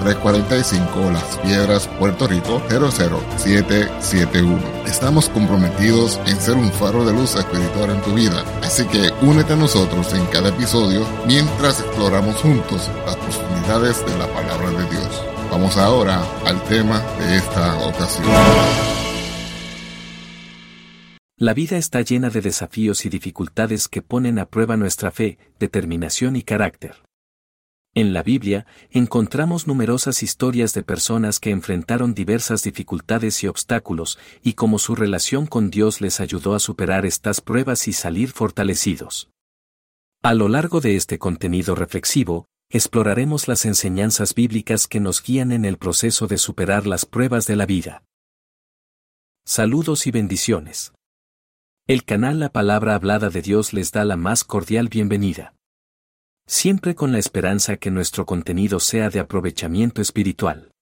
345 Las Piedras, Puerto Rico 00771. Estamos comprometidos en ser un faro de luz espiritual en tu vida, así que únete a nosotros en cada episodio mientras exploramos juntos las profundidades de la palabra de Dios. Vamos ahora al tema de esta ocasión. La vida está llena de desafíos y dificultades que ponen a prueba nuestra fe, determinación y carácter. En la Biblia, encontramos numerosas historias de personas que enfrentaron diversas dificultades y obstáculos, y cómo su relación con Dios les ayudó a superar estas pruebas y salir fortalecidos. A lo largo de este contenido reflexivo, exploraremos las enseñanzas bíblicas que nos guían en el proceso de superar las pruebas de la vida. Saludos y bendiciones. El canal La Palabra Hablada de Dios les da la más cordial bienvenida siempre con la esperanza que nuestro contenido sea de aprovechamiento espiritual.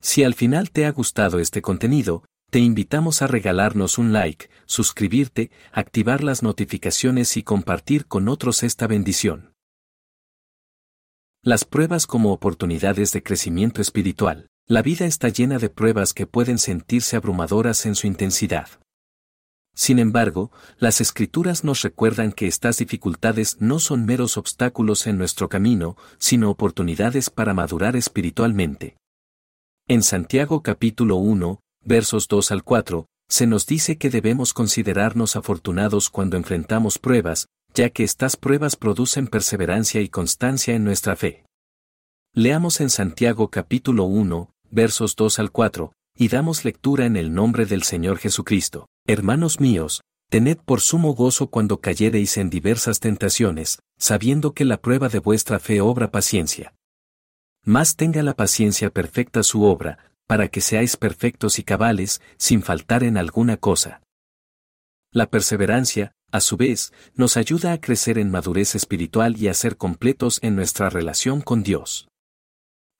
Si al final te ha gustado este contenido, te invitamos a regalarnos un like, suscribirte, activar las notificaciones y compartir con otros esta bendición. Las pruebas como oportunidades de crecimiento espiritual. La vida está llena de pruebas que pueden sentirse abrumadoras en su intensidad. Sin embargo, las escrituras nos recuerdan que estas dificultades no son meros obstáculos en nuestro camino, sino oportunidades para madurar espiritualmente. En Santiago capítulo 1, versos 2 al 4, se nos dice que debemos considerarnos afortunados cuando enfrentamos pruebas, ya que estas pruebas producen perseverancia y constancia en nuestra fe. Leamos en Santiago capítulo 1, versos 2 al 4, y damos lectura en el nombre del Señor Jesucristo. Hermanos míos, tened por sumo gozo cuando cayereis en diversas tentaciones, sabiendo que la prueba de vuestra fe obra paciencia. Más tenga la paciencia perfecta su obra, para que seáis perfectos y cabales, sin faltar en alguna cosa. La perseverancia, a su vez, nos ayuda a crecer en madurez espiritual y a ser completos en nuestra relación con Dios.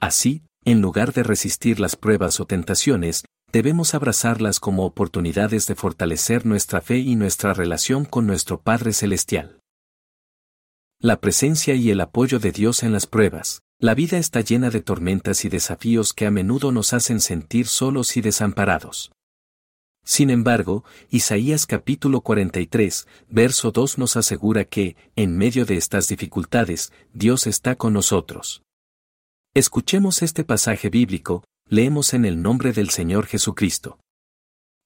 Así, en lugar de resistir las pruebas o tentaciones, debemos abrazarlas como oportunidades de fortalecer nuestra fe y nuestra relación con nuestro Padre Celestial. La presencia y el apoyo de Dios en las pruebas. La vida está llena de tormentas y desafíos que a menudo nos hacen sentir solos y desamparados. Sin embargo, Isaías capítulo 43, verso 2 nos asegura que, en medio de estas dificultades, Dios está con nosotros. Escuchemos este pasaje bíblico, leemos en el nombre del Señor Jesucristo.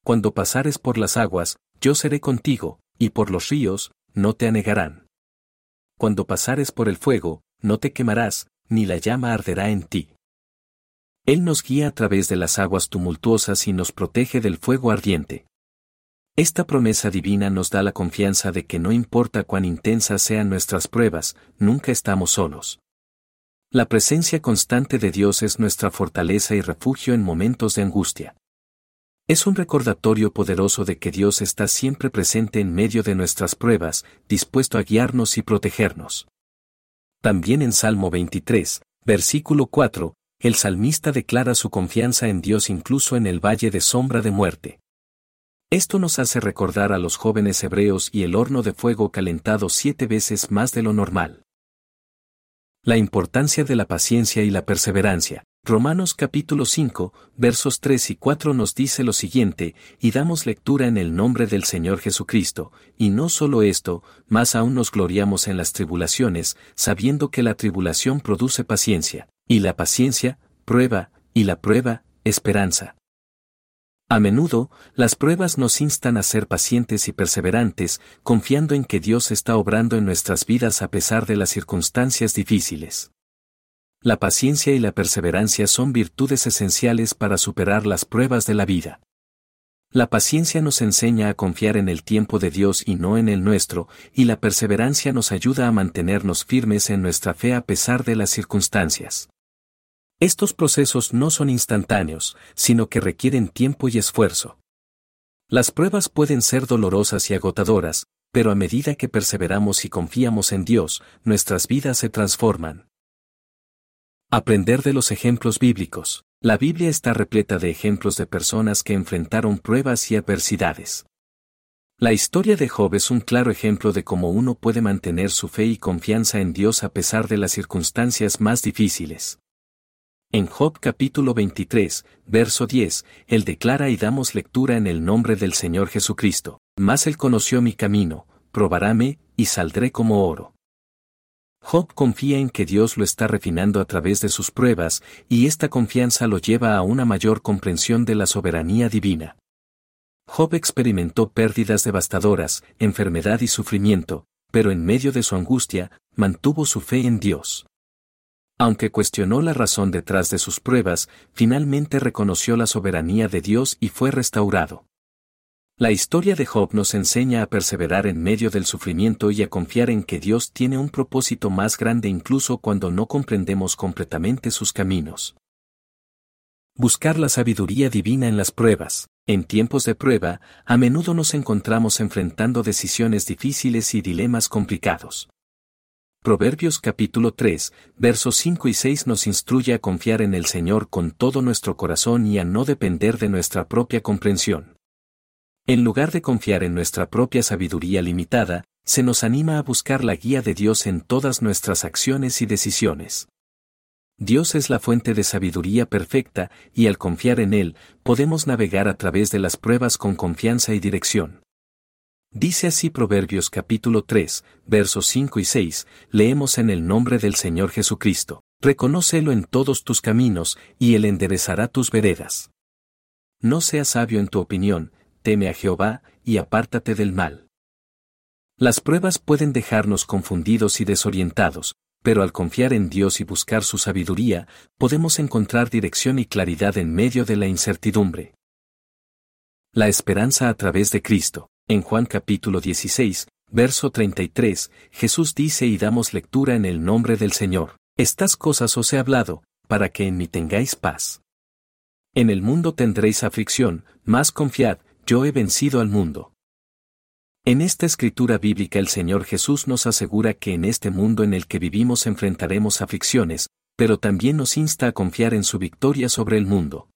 Cuando pasares por las aguas, yo seré contigo, y por los ríos, no te anegarán. Cuando pasares por el fuego, no te quemarás, ni la llama arderá en ti. Él nos guía a través de las aguas tumultuosas y nos protege del fuego ardiente. Esta promesa divina nos da la confianza de que no importa cuán intensas sean nuestras pruebas, nunca estamos solos. La presencia constante de Dios es nuestra fortaleza y refugio en momentos de angustia. Es un recordatorio poderoso de que Dios está siempre presente en medio de nuestras pruebas, dispuesto a guiarnos y protegernos. También en Salmo 23, versículo 4, el salmista declara su confianza en Dios incluso en el valle de sombra de muerte. Esto nos hace recordar a los jóvenes hebreos y el horno de fuego calentado siete veces más de lo normal. La importancia de la paciencia y la perseverancia. Romanos capítulo 5, versos 3 y 4 nos dice lo siguiente, y damos lectura en el nombre del Señor Jesucristo, y no solo esto, más aún nos gloriamos en las tribulaciones, sabiendo que la tribulación produce paciencia, y la paciencia, prueba, y la prueba, esperanza. A menudo, las pruebas nos instan a ser pacientes y perseverantes, confiando en que Dios está obrando en nuestras vidas a pesar de las circunstancias difíciles. La paciencia y la perseverancia son virtudes esenciales para superar las pruebas de la vida. La paciencia nos enseña a confiar en el tiempo de Dios y no en el nuestro, y la perseverancia nos ayuda a mantenernos firmes en nuestra fe a pesar de las circunstancias. Estos procesos no son instantáneos, sino que requieren tiempo y esfuerzo. Las pruebas pueden ser dolorosas y agotadoras, pero a medida que perseveramos y confiamos en Dios, nuestras vidas se transforman. Aprender de los ejemplos bíblicos. La Biblia está repleta de ejemplos de personas que enfrentaron pruebas y adversidades. La historia de Job es un claro ejemplo de cómo uno puede mantener su fe y confianza en Dios a pesar de las circunstancias más difíciles. En Job capítulo 23, verso 10, Él declara y damos lectura en el nombre del Señor Jesucristo, mas Él conoció mi camino, probaráme, y saldré como oro. Job confía en que Dios lo está refinando a través de sus pruebas, y esta confianza lo lleva a una mayor comprensión de la soberanía divina. Job experimentó pérdidas devastadoras, enfermedad y sufrimiento, pero en medio de su angustia, mantuvo su fe en Dios. Aunque cuestionó la razón detrás de sus pruebas, finalmente reconoció la soberanía de Dios y fue restaurado. La historia de Job nos enseña a perseverar en medio del sufrimiento y a confiar en que Dios tiene un propósito más grande incluso cuando no comprendemos completamente sus caminos. Buscar la sabiduría divina en las pruebas. En tiempos de prueba, a menudo nos encontramos enfrentando decisiones difíciles y dilemas complicados. Proverbios capítulo 3, versos 5 y 6 nos instruye a confiar en el Señor con todo nuestro corazón y a no depender de nuestra propia comprensión. En lugar de confiar en nuestra propia sabiduría limitada, se nos anima a buscar la guía de Dios en todas nuestras acciones y decisiones. Dios es la fuente de sabiduría perfecta, y al confiar en Él, podemos navegar a través de las pruebas con confianza y dirección. Dice así Proverbios capítulo 3, versos 5 y 6, leemos en el nombre del Señor Jesucristo, reconócelo en todos tus caminos, y Él enderezará tus veredas. No seas sabio en tu opinión, teme a Jehová, y apártate del mal. Las pruebas pueden dejarnos confundidos y desorientados, pero al confiar en Dios y buscar su sabiduría, podemos encontrar dirección y claridad en medio de la incertidumbre. La esperanza a través de Cristo. En Juan capítulo 16, verso 33, Jesús dice y damos lectura en el nombre del Señor. Estas cosas os he hablado, para que en mí tengáis paz. En el mundo tendréis aflicción, mas confiad, yo he vencido al mundo. En esta escritura bíblica el Señor Jesús nos asegura que en este mundo en el que vivimos enfrentaremos aflicciones, pero también nos insta a confiar en su victoria sobre el mundo.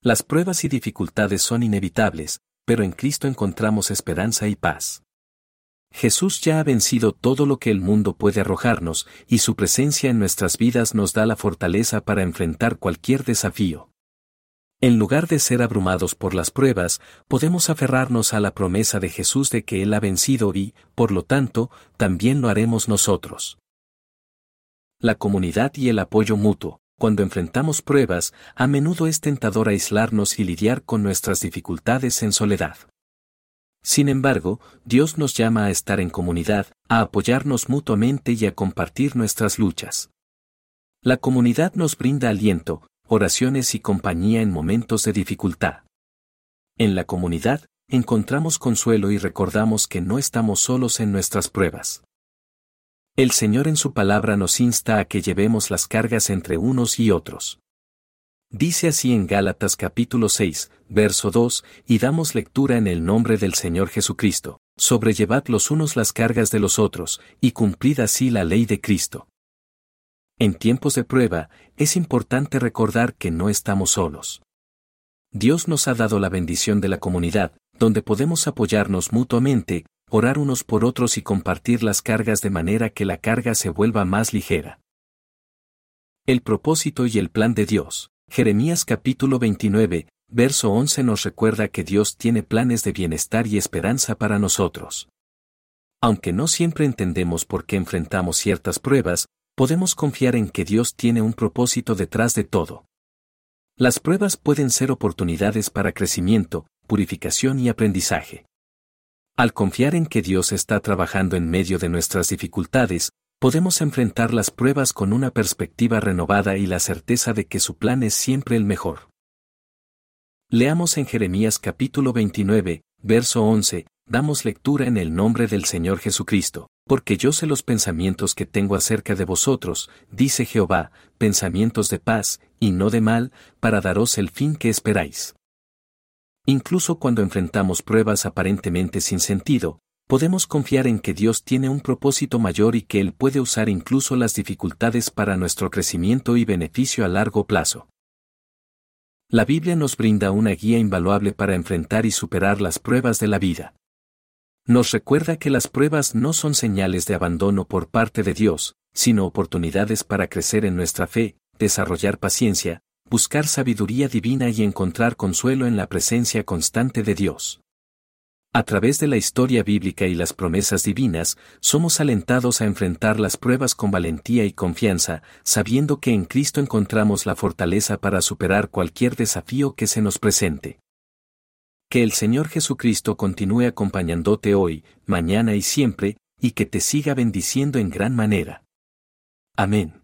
Las pruebas y dificultades son inevitables, pero en Cristo encontramos esperanza y paz. Jesús ya ha vencido todo lo que el mundo puede arrojarnos, y su presencia en nuestras vidas nos da la fortaleza para enfrentar cualquier desafío. En lugar de ser abrumados por las pruebas, podemos aferrarnos a la promesa de Jesús de que Él ha vencido y, por lo tanto, también lo haremos nosotros. La comunidad y el apoyo mutuo. Cuando enfrentamos pruebas, a menudo es tentador aislarnos y lidiar con nuestras dificultades en soledad. Sin embargo, Dios nos llama a estar en comunidad, a apoyarnos mutuamente y a compartir nuestras luchas. La comunidad nos brinda aliento, oraciones y compañía en momentos de dificultad. En la comunidad, encontramos consuelo y recordamos que no estamos solos en nuestras pruebas. El Señor en su palabra nos insta a que llevemos las cargas entre unos y otros. Dice así en Gálatas capítulo 6, verso 2, y damos lectura en el nombre del Señor Jesucristo, sobrellevad los unos las cargas de los otros, y cumplid así la ley de Cristo. En tiempos de prueba, es importante recordar que no estamos solos. Dios nos ha dado la bendición de la comunidad, donde podemos apoyarnos mutuamente, orar unos por otros y compartir las cargas de manera que la carga se vuelva más ligera. El propósito y el plan de Dios. Jeremías capítulo 29, verso 11 nos recuerda que Dios tiene planes de bienestar y esperanza para nosotros. Aunque no siempre entendemos por qué enfrentamos ciertas pruebas, podemos confiar en que Dios tiene un propósito detrás de todo. Las pruebas pueden ser oportunidades para crecimiento, purificación y aprendizaje. Al confiar en que Dios está trabajando en medio de nuestras dificultades, podemos enfrentar las pruebas con una perspectiva renovada y la certeza de que su plan es siempre el mejor. Leamos en Jeremías capítulo 29, verso 11, damos lectura en el nombre del Señor Jesucristo, porque yo sé los pensamientos que tengo acerca de vosotros, dice Jehová, pensamientos de paz, y no de mal, para daros el fin que esperáis. Incluso cuando enfrentamos pruebas aparentemente sin sentido, podemos confiar en que Dios tiene un propósito mayor y que Él puede usar incluso las dificultades para nuestro crecimiento y beneficio a largo plazo. La Biblia nos brinda una guía invaluable para enfrentar y superar las pruebas de la vida. Nos recuerda que las pruebas no son señales de abandono por parte de Dios, sino oportunidades para crecer en nuestra fe, desarrollar paciencia, buscar sabiduría divina y encontrar consuelo en la presencia constante de Dios. A través de la historia bíblica y las promesas divinas, somos alentados a enfrentar las pruebas con valentía y confianza, sabiendo que en Cristo encontramos la fortaleza para superar cualquier desafío que se nos presente. Que el Señor Jesucristo continúe acompañándote hoy, mañana y siempre, y que te siga bendiciendo en gran manera. Amén.